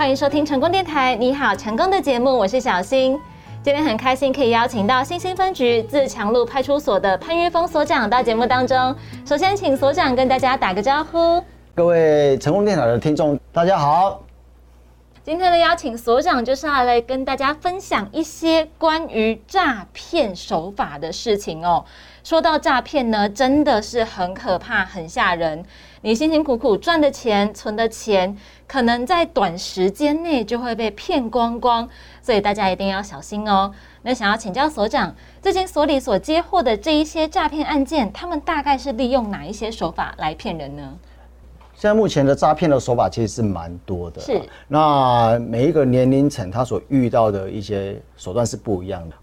欢迎收听成功电台，你好，成功的节目，我是小新。今天很开心可以邀请到新兴分局自强路派出所的潘玉峰所长到节目当中。首先，请所长跟大家打个招呼。各位成功电台的听众，大家好。今天的邀请所长就是要来跟大家分享一些关于诈骗手法的事情哦。说到诈骗呢，真的是很可怕、很吓人。你辛辛苦苦赚的钱、存的钱，可能在短时间内就会被骗光光，所以大家一定要小心哦。那想要请教所长，最近所里所接获的这一些诈骗案件，他们大概是利用哪一些手法来骗人呢？现在目前的诈骗的手法其实是蛮多的，是。那每一个年龄层他所遇到的一些手段是不一样的。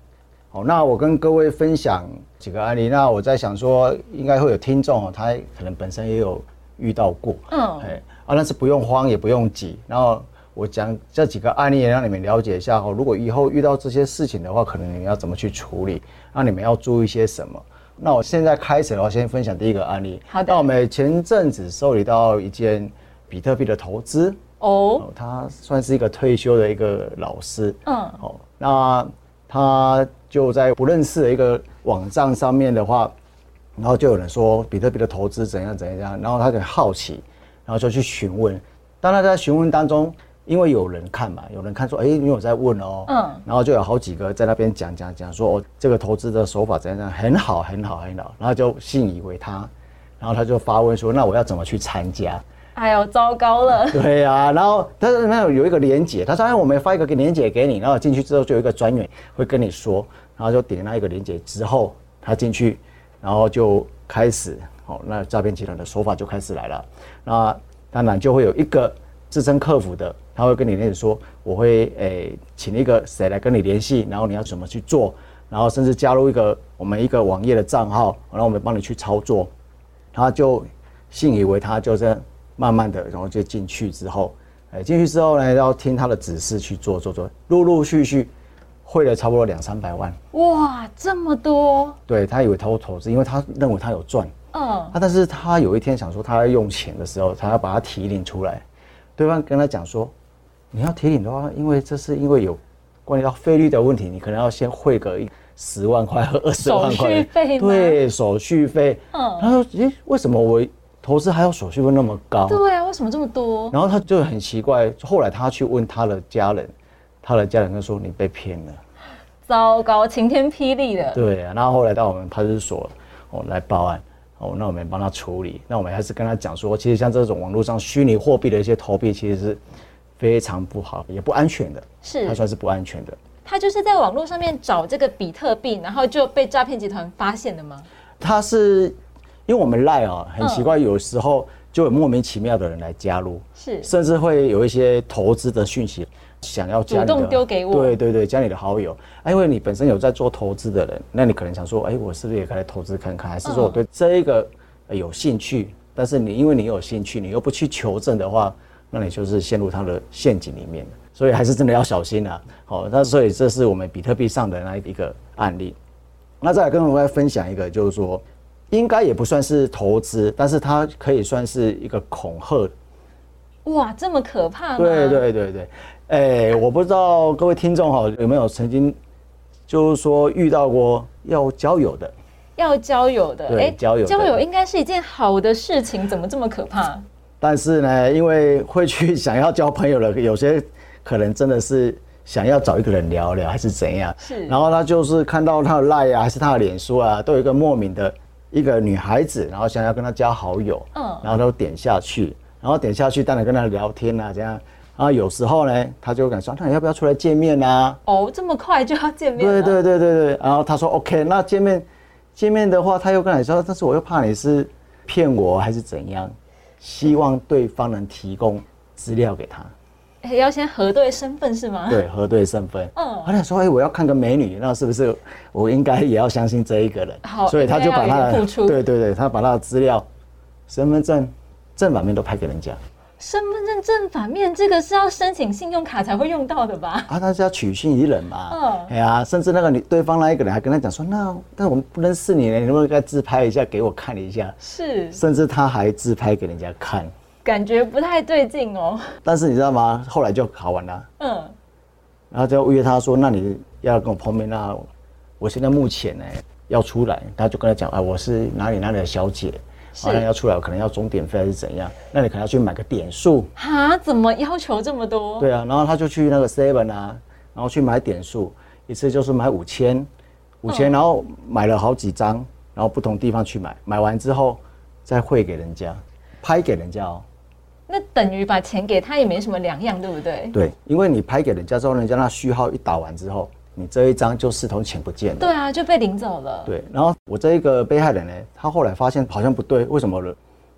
好，那我跟各位分享几个案例。那我在想说，应该会有听众哦，他可能本身也有遇到过。嗯。哎，啊，但是不用慌，也不用急。然后我讲这几个案例，让你们了解一下哦。如果以后遇到这些事情的话，可能你们要怎么去处理？那你们要注意些什么？那我现在开始的话，先分享第一个案例。好的。那我们前阵子受理到一件比特币的投资。哦。他算是一个退休的一个老师。嗯。哦，那他就在不认识的一个网站上面的话，然后就有人说比特币的投资怎样怎样，然后他就好奇，然后就去询问。当他在询问当中。因为有人看嘛，有人看说，哎，你有在问哦，嗯，然后就有好几个在那边讲讲讲说，哦，这个投资的手法怎样怎样，很好很好很好，然后就信以为他，然后他就发问说，那我要怎么去参加？哎呦，糟糕了。对呀，然后他说那有一个连接，他说哎，我们发一个连接给你，然后进去之后就有一个专员会跟你说，然后就点那一个连接之后，他进去，然后就开始，哦，那诈骗集团的手法就开始来了，那当然就会有一个自称客服的。他会跟你那说，我会诶请一个谁来跟你联系，然后你要怎么去做，然后甚至加入一个我们一个网页的账号，然后我们帮你去操作。他就信以为他就这样慢慢的，然后就进去之后，诶进去之后呢，要听他的指示去做做做，陆陆续续汇了差不多两三百万。哇，这么多！对他以为他会投资，因为他认为他有赚。嗯。啊，但是他有一天想说他要用钱的时候，他要把它提领出来，对方跟他讲说。你要提领的话，因为这是因为有关于到费率的问题，你可能要先汇个十万块和二十万块手续费对，手续费。嗯。他说：“咦，为什么我投资还要手续费那么高？”对啊，为什么这么多？然后他就很奇怪。后来他去问他的家人，他的家人就说：“你被骗了。”糟糕，晴天霹雳的。对啊，然后后来到我们派出所哦来报案哦，那我们帮他处理。那我们还是跟他讲说，其实像这种网络上虚拟货币的一些投币，其实是。非常不好，也不安全的，是它算是不安全的。他就是在网络上面找这个比特币，然后就被诈骗集团发现的吗？他是因为我们赖啊，很奇怪，有时候就有莫名其妙的人来加入，是甚至会有一些投资的讯息，想要主动丢给我，对对对，加你的好友，因为你本身有在做投资的人，那你可能想说，哎，我是不是也可以投资看看？还是说我对这一个有兴趣？但是你因为你有兴趣，你又不去求证的话。那你就是陷入他的陷阱里面所以还是真的要小心啊。好，那所以这是我们比特币上的那一个案例。那再来跟我们分享一个，就是说，应该也不算是投资，但是它可以算是一个恐吓。哇，这么可怕？对对对对，哎，我不知道各位听众哈有没有曾经就是说遇到过要交友的，要交友的，哎，交友交友应该是一件好的事情，怎么这么可怕？但是呢，因为会去想要交朋友的，有些可能真的是想要找一个人聊聊，还是怎样？是。然后他就是看到他的赖啊，还是他的脸书啊，都有一个莫名的一个女孩子，然后想要跟他加好友。嗯。然后都点下去，然后点下去，当然跟他聊天啊，这样。然后有时候呢，他就敢说：“那你要不要出来见面啊？”哦，这么快就要见面？对对对对对。然后他说：“OK，那见面见面的话，他又跟你说，但是我又怕你是骗我还是怎样。”希望对方能提供资料给他，哎，要先核对身份是吗？对，核对身份。嗯，他想说，哎，我要看个美女，那是不是我应该也要相信这一个人？好，所以他就把他的，对对对，他把他的资料、身份证正反面都拍给人家。身份证正反面，这个是要申请信用卡才会用到的吧？啊，他是要取信于人嘛。嗯，哎呀，甚至那个女对方那一个人还跟他讲说，那但我们不认识你呢，你能不能再自拍一下给我看一下？是，甚至他还自拍给人家看。感觉不太对劲哦。但是你知道吗？后来就好玩了，嗯，然后就约他说：“那你要跟我碰面，那我现在目前呢要出来。”他就跟他讲：“啊，我是哪里哪里的小姐，好像要出来，我可能要终点费还是怎样？那你可能要去买个点数。”哈，怎么要求这么多？对啊，然后他就去那个 Seven 啊，然后去买点数，一次就是买五千，五千，然后买了好几张，然后不同地方去买，买完之后再汇给人家，拍给人家哦。那等于把钱给他也没什么两样，对不对？对，因为你拍给人家之后，人家那序号一打完之后，你这一张就视同钱不见了。对啊，就被领走了。对，然后我这一个被害人呢，他后来发现好像不对，为什么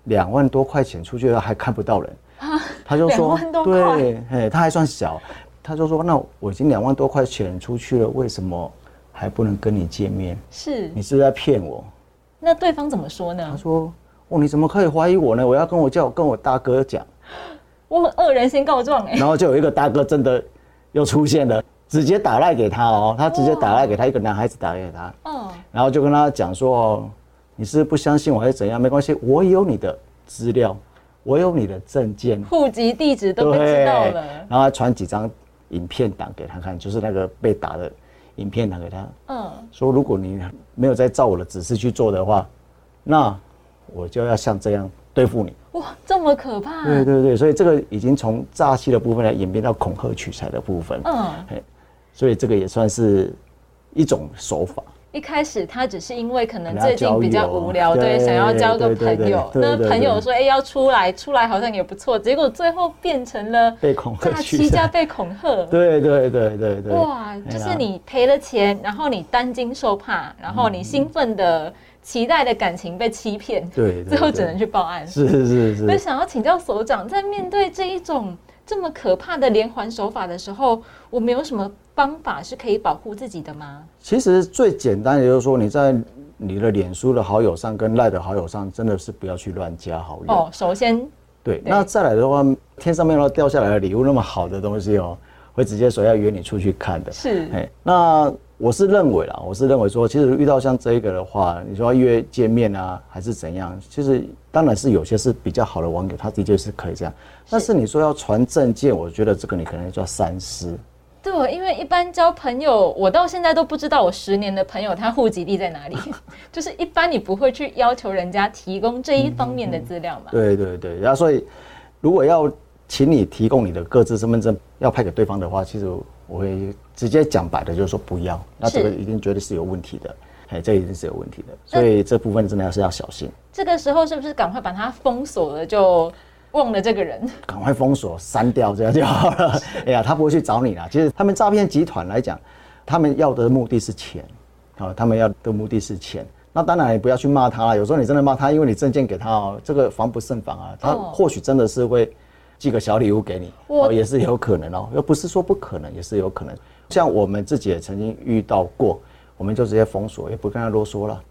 两万多块钱出去了还看不到人？啊他就说，对，嘿，他还算小，他就说，那我已经两万多块钱出去了，为什么还不能跟你见面？是你，是不是在骗我？那对方怎么说呢他？说，哦，你怎么可以怀疑我呢？我要跟我叫跟我大哥讲，我很恶人先告状哎、然后就有一个大哥真的又出现了，直接打赖给他哦，他直接打赖给他一个男孩子打给他，嗯，然后就跟他讲说，哦，你是不相信我还是怎样？没关系，我有你的资料，我有你的证件，户籍地址都被知道了。然后还传几张影片档给他看，就是那个被打的影片档给他，嗯，说如果你没有再照我的指示去做的话，那我就要像这样对付你。哇，这么可怕。对对对，所以这个已经从诈欺的部分来演变到恐吓取财的部分，嗯，嘿，所以这个也算是一种手法。一开始他只是因为可能最近比较无聊，对，想要交个朋友。那朋友对说，哎，要出来，出来好像也不错。结果最后变成了被恐吓欺加被恐吓。对对对对对，哇，就是你赔了钱，然后你担惊受怕，然后你兴奋的期待的感情被欺骗，对最后只能去报案。是是所以是，想要请教所长，在面对这一种这么可怕的连环手法的时候，我们有什么方法是可以保护自己的吗？其实最简单的就是说你在你的脸书的好友上跟赖的好友上，真的是不要去乱加好友。哦，首先对，那再来的话，天上面要掉下来的礼物那么好的东西哦，会直接说要约你出去看的。是哎，那我是认为啦，我是认为说，其实遇到像这个的话，你说要约见面啊，还是怎样？其实当然是有些是比较好的网友，他的确是可以这样。但是你说要传证件，我觉得这个你可能就要三思。对，因为一般交朋友，我到现在都不知道我十年的朋友他户籍地在哪里，就是一般你不会去要求人家提供这一方面的资料嘛。对对对，然后所以如果要请你提供你的各自身份证要派给对方的话，其实我会直接讲白的，就是说不要，那这个一定绝对是有问题的，哎，这一定是有问题的，所以这部分真的还是要小心，这个时候是不是赶快把它封锁了，就忘了这个人？赶快封锁删掉，这样就好了。哎呀，他不会去找你啦。其实他们诈骗集团来讲，他们要的目的是钱，啊，他们要的目的是钱。那当然，也不要去骂他啦。有时候你真的骂他，因为你证件给他哦，这个防不胜防啊。他哦或许真的是会寄个小礼物给你，哦，也是有可能哦。又不是说不可能，也是有可能。像我们自己也曾经遇到过，我们就直接封锁，也不跟他啰嗦了。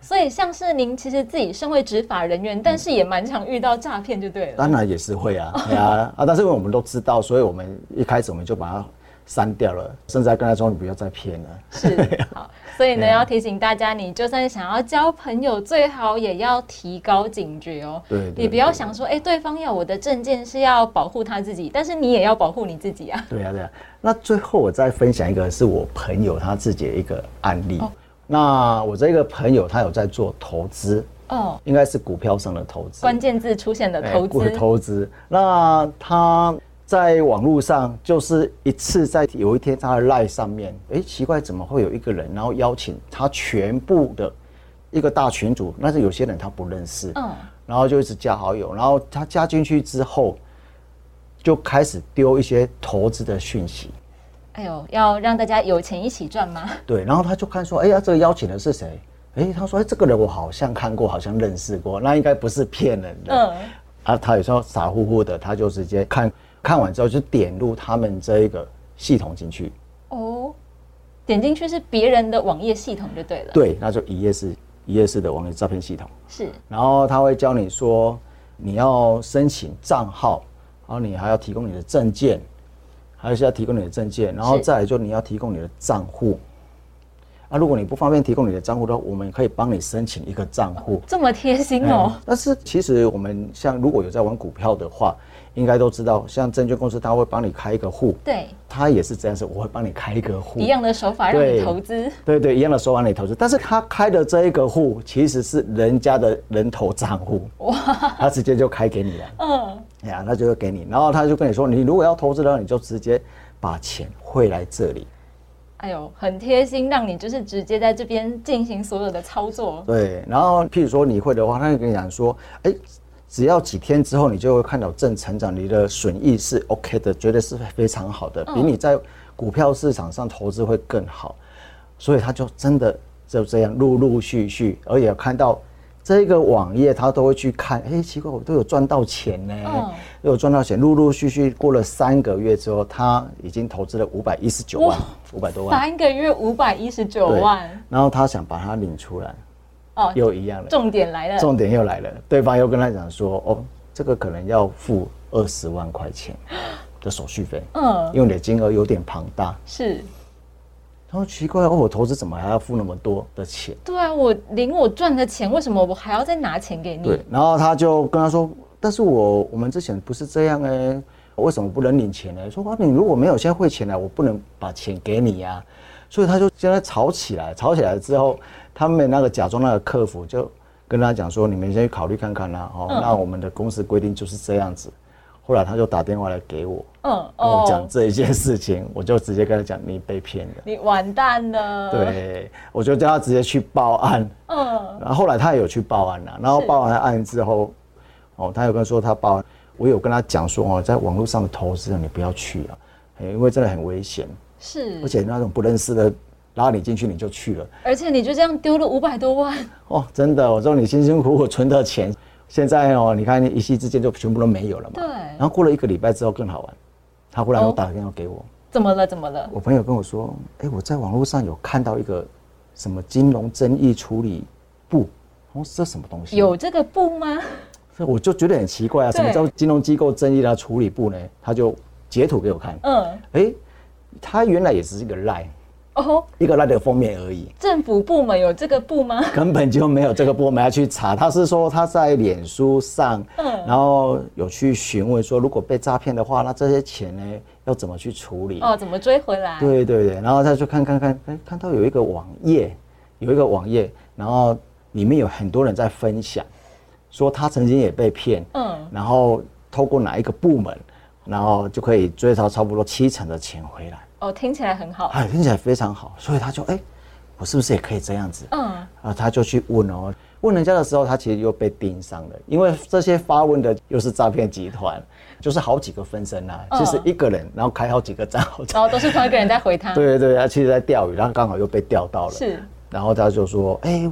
所以像是您其实自己身为执法人员，但是也蛮常遇到诈骗，就对了。当然也是会啊，对啊啊！但是因为我们都知道，所以我们一开始我们就把它删掉了，甚至还跟他说你不要再骗了。是好，所以呢，啊要提醒大家，你就算想要交朋友，最好也要提高警觉哦。对对你不要想说，哎、对方要我的证件是要保护他自己，但是你也要保护你自己啊。对啊，对啊。那最后我再分享一个是我朋友他自己的一个案例。哦那我这个朋友他有在做投资，哦，应该是股票上的投资。关键字出现的哎投资，股投资。那他在网络上就是一次在有一天他的 line 上面，哎，奇怪，怎么会有一个人，然后邀请他全部的一个大群组，但是有些人他不认识，嗯，然后就一直加好友，然后他加进去之后，就开始丢一些投资的讯息。哎呦，要让大家有钱一起赚吗？对，然后他就看说，哎呀，这个邀请的是谁？哎，他说，哎，这个人我好像看过，好像认识过，那应该不是骗人的。嗯，啊，他有时候傻乎乎的，他就直接看看完之后就点入他们这一个系统进去，哦，点进去是别人的网页系统就对了。，对，那就一页式一页式的网页诈骗系统，是然后他会教你说你要申请账号，然后你还要提供你的证件，还是要提供你的证件，然后再来就你要提供你的账户，啊，如果你不方便提供你的账户的话，我们可以帮你申请一个账户。这么贴心哦。但是其实我们像如果有在玩股票的话，应该都知道，像证券公司他会帮你开一个户，对，他也是这样子，我会帮你开一个户，一样的手法让你投资。对对，一样的手法让你投资。但是他开的这一个户其实是人家的人头账户，哇，他直接就开给你了。嗯，哎呀，他就会给你，然后他就跟你说，你如果要投资的话，你就直接把钱汇来这里。哎呦，很贴心，让你就是直接在这边进行所有的操作。对，然后譬如说你会的话，他就跟你讲说，哎，只要几天之后，你就会看到正成长，你的损益是 OK 的，绝对是非常好的，比你在股票市场上投资会更好。所以他就真的就这样陆陆续续，而且看到。这个网页他都会去看，哎，奇怪，我都有赚到钱呢，都有赚到钱。陆陆续续过了三个月之后，他已经投资了五百一十九万，五百多万。三个月五百一十九万。然后他想把它领出来，哦，又一样了。重点来了，重点又来了。对方又跟他讲说，哦，这个可能要付二十万块钱的手续费，嗯，因为你的金额有点庞大。是。他说奇怪哦，我投资怎么还要付那么多的钱？对啊，我领我赚的钱，为什么我还要再拿钱给你？对，然后他就跟他说，但是我我们之前不是这样哎，为什么不能领钱呢？说啊你如果没有先汇钱来，我不能把钱给你呀。所以他就现在吵起来，吵起来之后，他们那个假装那个客服就跟他讲说，你们先去考虑看看啦。哦，那我们的公司规定就是这样子。后来他就打电话来给我，嗯，我讲这一件事情，我就直接跟他讲，你被骗了，你完蛋了。对，我就叫他直接去报案，嗯，然后后来他也有去报案了，然后报完案之后，哦，他有跟说他报，我有跟他讲说哦，在网络上的投资你不要去啊，因为真的很危险，是，而且那种不认识的拉你进去你就去了，而且你就这样丢了五百多万，哦，真的，我说你辛辛苦苦存的钱。现在哦，你看一夕之间就全部都没有了嘛。对。然后过了一个礼拜之后更好玩，他忽然又打电话给我。怎么了？怎么了？我朋友跟我说，哎，我在网络上有看到一个什么金融争议处理部，哦，这什么东西？有这个部吗？我就觉得很奇怪啊，什么叫金融机构争议的处理部呢？他就截图给我看。嗯。哎，他原来也是一个赖。哦，一个那个封面而已。政府部门有这个部吗？根本就没有这个部门要去查。他是说他在脸书上，嗯，然后有去询问说，如果被诈骗的话，那这些钱呢要怎么去处理？哦，怎么追回来？对对对，然后他就看看看，哎，看到有一个网页，有一个网页，然后里面有很多人在分享，说他曾经也被骗，嗯，然后透过哪一个部门，然后就可以追到差不多七成的钱回来。哦，听起来很好，哎，听起来非常好，所以他就哎，我是不是也可以这样子？嗯，啊，他就去问哦，问人家的时候，他其实又被盯上了，因为这些发问的又是诈骗集团，就是好几个分身呐，其实一个人，然后开好几个账号，然后都是同一个人在回他，对对对，他其实在钓鱼，然后刚好又被钓到了，是，然后他就说，哎，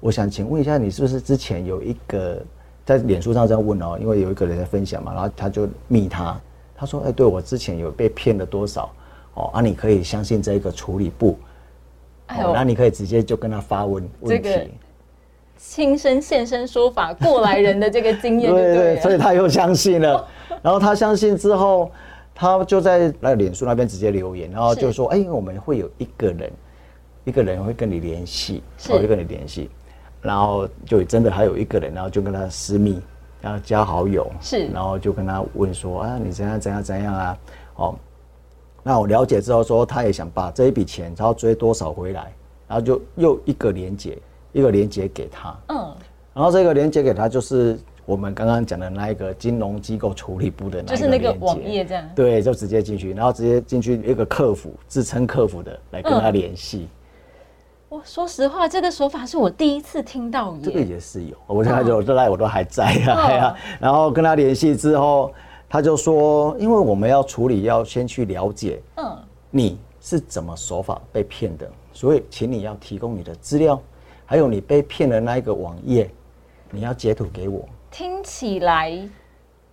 我想请问一下，你是不是之前有一个在脸书上这样问哦，因为有一个人在分享嘛，然后他就密他，他说，哎，对我之前有被骗了多少？哦，啊，你可以相信这个处理部，哦，那你可以直接就跟他发问问题，亲身现身说法，过来人的这个经验，对对，所以他又相信了，然后他相信之后，他就在那脸书那边直接留言，然后就说，哎，我们会有一个人，一个人会跟你联系，我会跟你联系，然后就真的还有一个人，然后就跟他私密，然后加好友，是，然后就跟他问说，啊，你怎样怎样怎样啊，哦。那我了解之后说，他也想把这一笔钱，然后追多少回来，然后就又一个连接，一个连接给他。嗯，然后这个连接给他就是我们刚刚讲的那一个金融机构处理部的，就是那个网页这样。对，就直接进去，然后直接进去一个客服，自称客服的来跟他联系。我说实话，这个手法是我第一次听到。这个也是有，我现在就这来我都还在啊，然后跟他联系之后。他就说：“因为我们要处理，要先去了解，嗯，你是怎么手法被骗的，所以请你要提供你的资料，还有你被骗的那一个网页，你要截图给我。听起来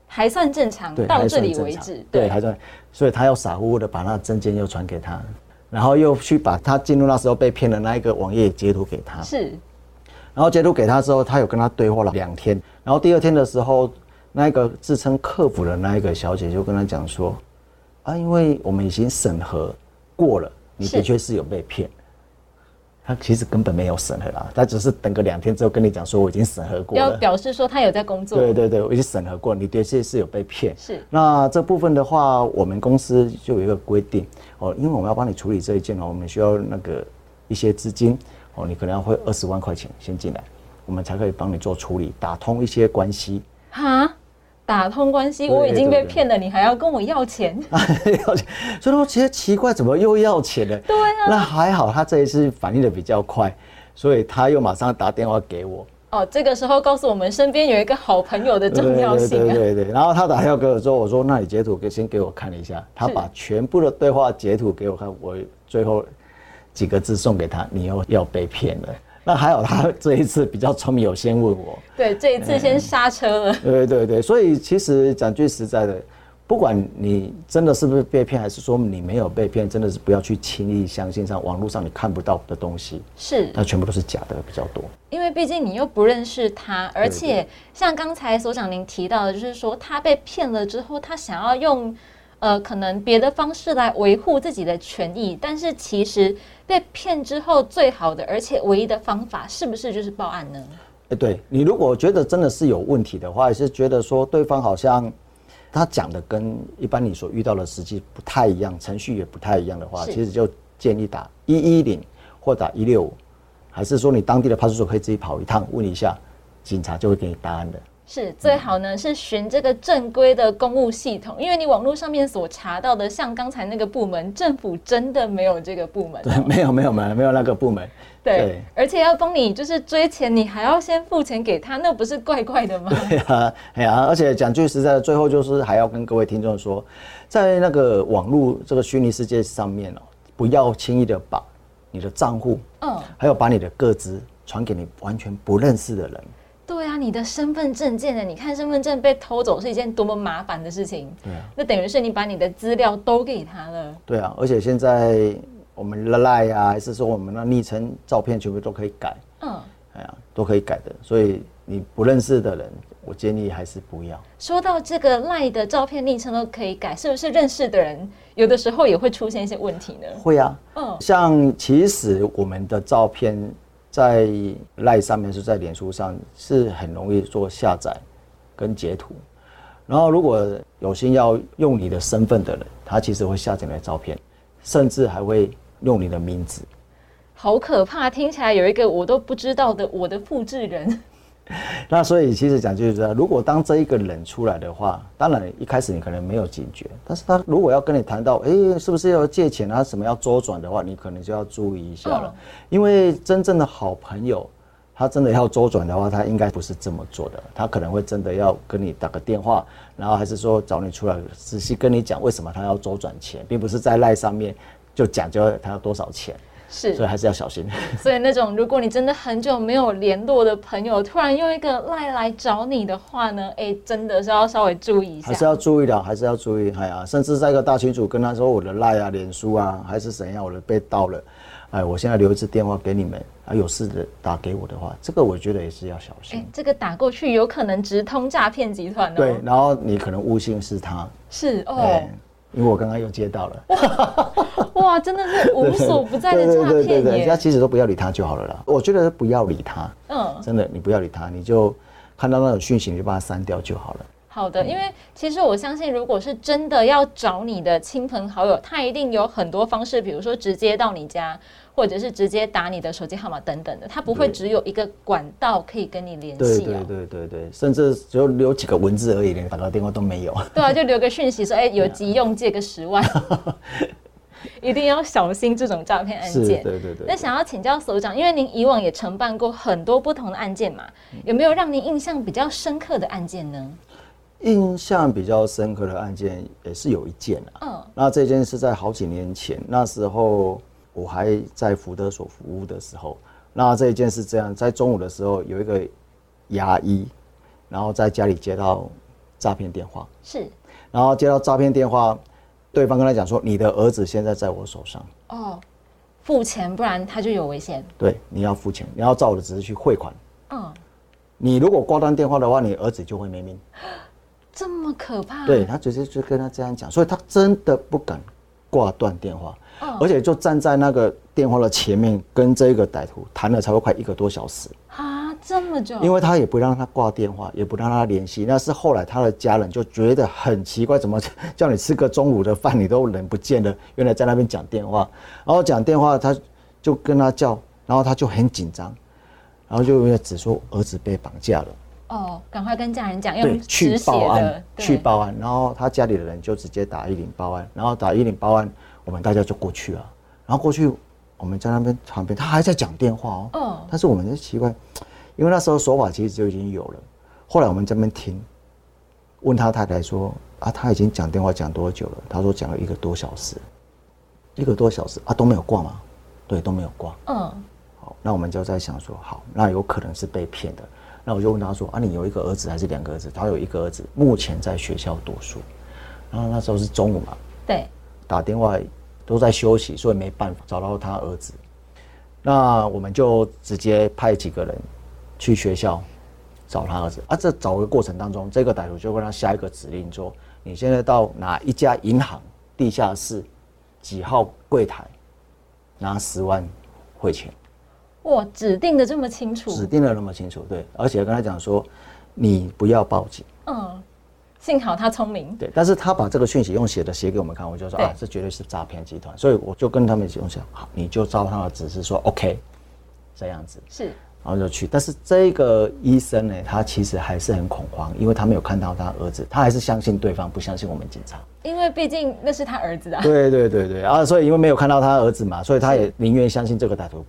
还算正常，到这里为止，对，还算。所以他又傻乎乎的把那证件又传给他，然后又去把他进入那时候被骗的那一个网页截图给他，是。然后截图给他之后，他有跟他对话了两天，然后第二天的时候。”那一个自称客服的那一个小姐就跟他讲说，啊，因为我们已经审核过了，你的确是有被骗，他其实根本没有审核啦，他只是等个两天之后跟你讲说我已经审核过了要了。表示说他有在工作。对对对，我已经审核过，你的确是有被骗。是那这部分的话，我们公司就有一个规定哦，因为我们要帮你处理这一件哦，我们需要那个一些资金哦，你可能要汇二十万块钱先进来，我们才可以帮你做处理，打通一些关系。哈，打通关系，我已经被骗了，你还要跟我要钱？要钱，所以说觉得奇怪，怎么又要钱了？对啊那还好，他这一次反应的比较快，所以他又马上打电话给我。哦，这个时候告诉我们身边有一个好朋友的重要性啊。对对对对，然后他打电话给我之后，我说：“那你截图给先给我看一下。”他把全部的对话截图给我看，我最后几个字送给他：“你又要被骗了。”那还好，他这一次比较聪明，有先问我。对，这一次先刹车了。对对对，所以其实讲句实在的，不管你真的是不是被骗，还是说你没有被骗，真的是不要去轻易相信上网络上你看不到的东西，是那全部都是假的比较多。因为毕竟你又不认识他，而且像刚才所长您提到的，就是说他被骗了之后，他想要用呃可能别的方式来维护自己的权益，但是其实被骗之后最好的而且唯一的方法，是不是就是报案呢？哎，对你如果觉得真的是有问题的话，也是觉得说对方好像他讲的跟一般你所遇到的实际不太一样，程序也不太一样的话，其实就建议打一一零或打一六五，还是说你当地的派出所可以自己跑一趟问一下，警察就会给你答案的。是最好呢，是循这个正规的公务系统，因为你网络上面所查到的，像刚才那个部门，政府真的没有这个部门哦、对，没有没有没有没有那个部门。对，而且要帮你就是追钱，你还要先付钱给他，那不是怪怪的吗？对啊，哎呀，而且讲句实在的，最后就是还要跟各位听众说，在那个网络这个虚拟世界上面哦，不要轻易的把你的账户，嗯，还有把你的个资传给你完全不认识的人。对啊，你的身份证件呢？你看身份证被偷走是一件多么麻烦的事情。对啊，那等于是你把你的资料都给他了。对啊，而且现在我们的 line 啊，还是说我们的昵称、照片，全部都可以改，嗯，哎呀，都可以改的。所以你不认识的人，我建议还是不要。说到这个赖的照片昵称都可以改，是不是认识的人有的时候也会出现一些问题呢？会啊，嗯，像其实我们的照片在赖上面是在脸书上是很容易做下载跟截图，然后如果有心要用你的身份的人，他其实会下载你的照片，甚至还会用你的名字。好可怕，听起来有一个我都不知道的我的复制人。那所以其实讲就是说，如果当这一个人出来的话，当然一开始你可能没有警觉，但是他如果要跟你谈到，诶，是不是要借钱啊，什么要周转的话，你可能就要注意一下了，嗯因为真正的好朋友，他真的要周转的话，他应该不是这么做的，他可能会真的要跟你打个电话，然后还是说找你出来仔细跟你讲为什么他要周转钱，并不是在赖上面就讲究他要多少钱，是所以还是要小心。所以那种如果你真的很久没有联络的朋友，突然用一个赖来找你的话呢，哎，真的是要稍微注意一下。还是要注意的，还是要注意，哎呀，甚至在一个大群组跟他说我的赖啊、脸书啊，还是怎样，我的被盗了，哎，我现在留一次电话给你们，啊，有事的打给我的话，这个我觉得也是要小哎心。，这个打过去有可能直通诈骗集团哦。对，，然后你可能误信是他，是哦哎，，因为我刚刚又接到了，哇，真的是无所不在的诈对骗对，他耶。其实都不要理他就好了啦。我觉得不要理他，嗯，真的，你不要理他，你就看到那种讯息，你就把它删掉就好了。好的，因为其实我相信，如果是真的要找你的亲朋好友，他一定有很多方式，比如说直接到你家，或者是直接打你的手机号码等等的，他不会只有一个管道可以跟你联对对系哦。对对对，甚至只有留几个文字而已，连打个电话都没有。对啊，就留个讯息说，哎、有急用，借个十万，一定要小心这种诈骗案，件。对对对。那想要请教所长，因为您以往也承办过很多不同的案件嘛，有没有让您印象比较深刻的案件呢？印象比较深刻的案件也是有一件啊。嗯，那这件是在好几年前，那时候我还在福德所服务的时候，那这一件是这样，在中午的时候有一个牙医，然后在家里接到诈骗电话，是然后接到诈骗电话，对方跟他讲说，你的儿子现在在我手上，哦，付钱，不然他就有危险。对，你要付钱，你要照我的指示去汇款。嗯，你如果挂断电话的话，你儿子就会没命。这么可怕？对他直接就跟他这样讲，所以他真的不敢挂断电话，哦而且就站在那个电话的前面，跟这个歹徒谈了差不多快一个多小时。啊，这么久，因为他也不让他挂电话，也不让他联系。那是后来他的家人就觉得很奇怪，怎么叫你吃个中午的饭，你都人不见了？原来在那边讲电话，然后讲电话，他就跟他叫，然后他就很紧张，然后就只说儿子被绑架了，哦，赶快跟家人讲，要，去报案，，去报案。然后他家里的人就直接打一零报案，然后打一零报案，我们大家就过去了。然后过去，我们在那边旁边，他还在讲电话哦。哦但是我们就奇怪，因为那时候手法其实就已经有了。后来我们这边听，问他太太说啊，他已经讲电话讲多久了？他说讲了一个多小时，一个多小时啊都没有挂吗？对，都没有挂。嗯，好，那我们就在想说，好，那有可能是被骗的。那我就问他说，啊，你有一个儿子还是两个儿子？他有一个儿子，目前在学校读书。然后那时候是中午嘛，对，打电话都在休息，所以没办法找到他儿子。那我们就直接派几个人去学校找他儿子。啊，这找的过程当中，这个歹徒就跟他下一个指令说：“你现在到哪一家银行地下室几号柜台拿十万汇钱。”哇，指定的这么清楚，指定的那么清楚，对，而且跟他讲说，你不要报警，嗯，幸好他聪明，对，但是他把这个讯息用写的写给我们看，我就说啊，这绝对是诈骗集团，所以我就跟他们用讲，好，你就照他的指示说 OK，这样子，是。然后就去，但是这个医生呢，他其实还是很恐慌，因为他没有看到他儿子，他还是相信对方，不相信我们警察。因为毕竟那是他儿子啊，对对对对。啊，所以因为没有看到他儿子嘛，所以他也宁愿相信这个歹徒，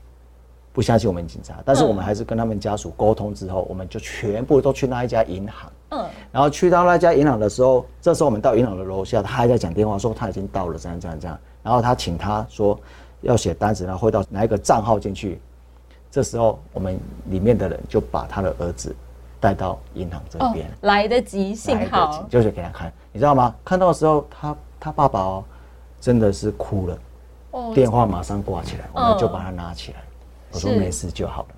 不相信我们警察。但是我们还是跟他们家属沟通之后，我们就全部都去那一家银行。嗯，然后去到那家银行的时候，这时候我们到银行的楼下，他还在讲电话，说他已经到了，这样这样这样。然后他请他说要写单子，然后汇到哪一个账号进去。这时候我们里面的人就把他的儿子带到银行这哦边。，来得及，幸好，就是给他看，你知道吗？看到的时候，他他爸爸哦，真的是哭了，哦电话马上挂起来，我们就嗯把他拿起来。我说没事就好了。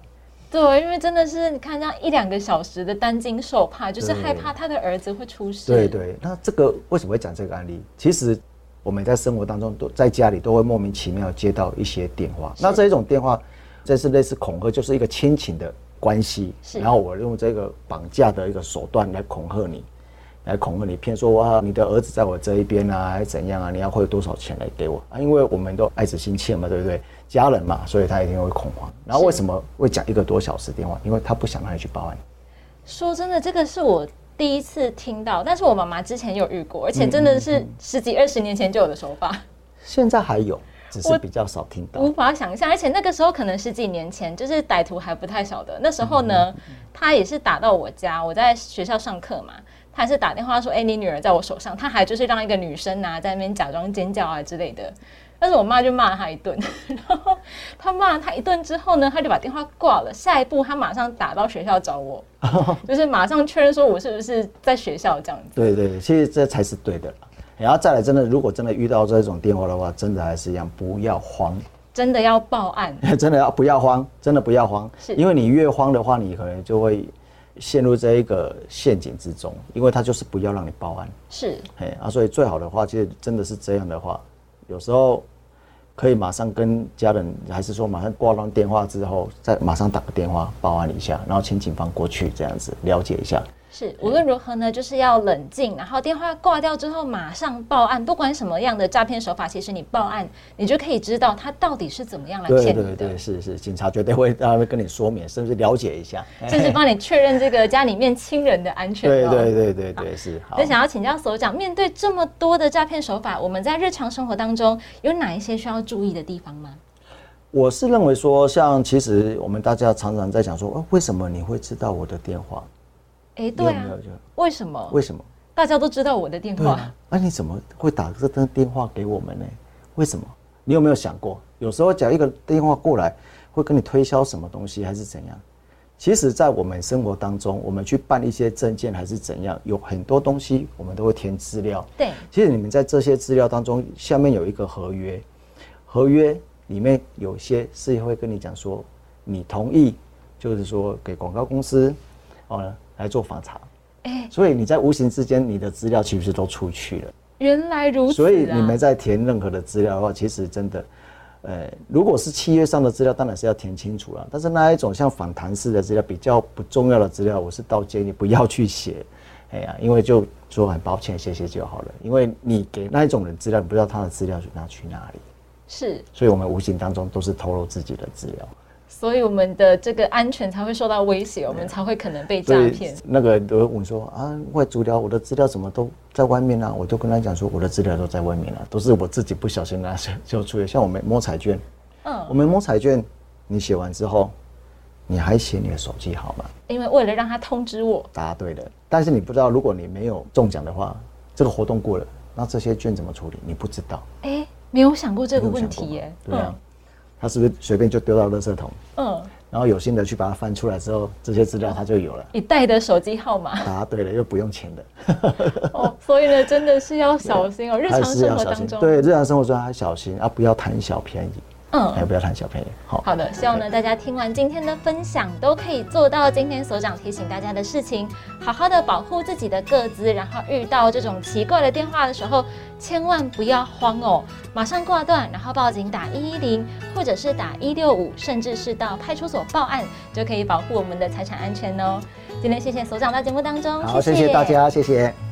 对，因为真的是你看这样一两个小时的担惊受怕，就是害怕他的儿子会出事。对，对，那这个为什么会讲这个案例？其实我们在生活当中都在家里都会莫名其妙接到一些电话，那这一种电话，这是类似恐吓，就是一个亲情的关系，是然后我用这个绑架的一个手段来恐吓你。来恐吓你，骗说哇，你的儿子在我这一边啊，还是怎样啊？你要汇多少钱来给我啊？因为我们都爱子心切嘛，对不对？家人嘛，所以他一定会恐慌。然后为什么会讲一个多小时电话？因为他不想让你去报案。说真的，这个是我第一次听到，但是我妈妈之前有遇过，而且真的是十几二十年前就有的手法。现在还有，只是我比较少听到。无法想象，而且那个时候可能十几年前，就是歹徒还不太晓得。那时候嗯呢，他也是打到我家，我在学校上课嘛，他还是打电话说：“哎、你女儿在我手上。”他还就是让一个女生啊在那边假装尖叫啊之类的。但是我妈就骂了他一顿，然后他骂了他一顿之后呢，他就把电话挂了。下一步他马上打到学校找我，就是马上确认说我是不是在学校这样子。对对对，其实这才是对的。然后再来，真的，如果真的遇到这种电话的话，真的还是一样，不要慌，真的要报案，真的要不要慌，真的不要慌是，因为你越慌的话，你可能就会陷入这一个陷阱之中，因为他就是不要让你报案，是哎啊，所以最好的话，其实真的是这样的话，有时候可以马上跟家人，还是说马上挂断电话之后，再马上打个电话报案一下，然后请警方过去这样子了解一下。是，无论如何呢，就是要冷静，然后电话挂掉之后马上报案。不管什么样的诈骗手法，其实你报案，你就可以知道他到底是怎么样来骗你的对对，，是是，警察绝对会他会跟你说明，甚至了解一下。甚至帮你确认这个家里面亲人的安全、哦。对对对对对，是。好那想要请教所长，面对这么多的诈骗手法，我们在日常生活当中有哪一些需要注意的地方吗？我是认为说，像其实我们大家常常在讲说，哦，为什么你会知道我的电话？哎，对啊为什么？为什么？大家都知道我的电话对啊，那、你怎么会打这通电话给我们呢？为什么？你有没有想过，有时候讲一个电话过来，会跟你推销什么东西，还是怎样？其实，在我们生活当中，我们去办一些证件还是怎样，有很多东西我们都会填资料。对，其实你们在这些资料当中，下面有一个合约，合约里面有些是会跟你讲说，你同意，就是说给广告公司哦来做访查，哎，所以你在无形之间，你的资料其实都出去了。原来如此、啊，所以你们在填任何的资料的话，其实真的，呃，如果是契约上的资料，当然是要填清楚了。但是那一种像访谈式的资料，比较不重要的资料，我是倒建议不要去写。哎呀，因为就说很抱歉，谢谢就好了。因为你给那一种人资料，你不知道他的资料拿去哪里，是，所以我们无形当中都是透露自己的资料。所以我们的这个安全才会受到威胁，我们才会可能被诈骗。那个有问说啊，外资料我的资料怎么都在外面啊？我就跟他讲说，我的资料都在外面了，都是我自己不小心拿就出来。像我们摸彩券，嗯，我们摸彩券，你写完之后，你还写你的手机号码，因为为了让他通知我。答对了，但是你不知道，如果你没有中奖的话，这个活动过了，那这些券怎么处理？你不知道。哎，没有想过这个问题耶。对啊。他是不是随便就丢到垃圾桶？嗯，然后有心的去把它翻出来之后，这些资料他就有了。你带的手机号码？答对了，又不用钱的。哦，所以呢，真的是要小心哦。日常生活当中，对日常生活中要小心啊，不要贪小便宜。嗯，还不要贪小便宜。好好的，希望呢大家听完今天的分享，都可以做到今天所长提醒大家的事情，好好的保护自己的个资，然后遇到这种奇怪的电话的时候，千万不要慌哦，马上挂断，然后报警打一一零，或者是打一六五，甚至是到派出所报案，就可以保护我们的财产安全哦。今天谢谢所长到节目当中，好，谢谢大家，谢谢。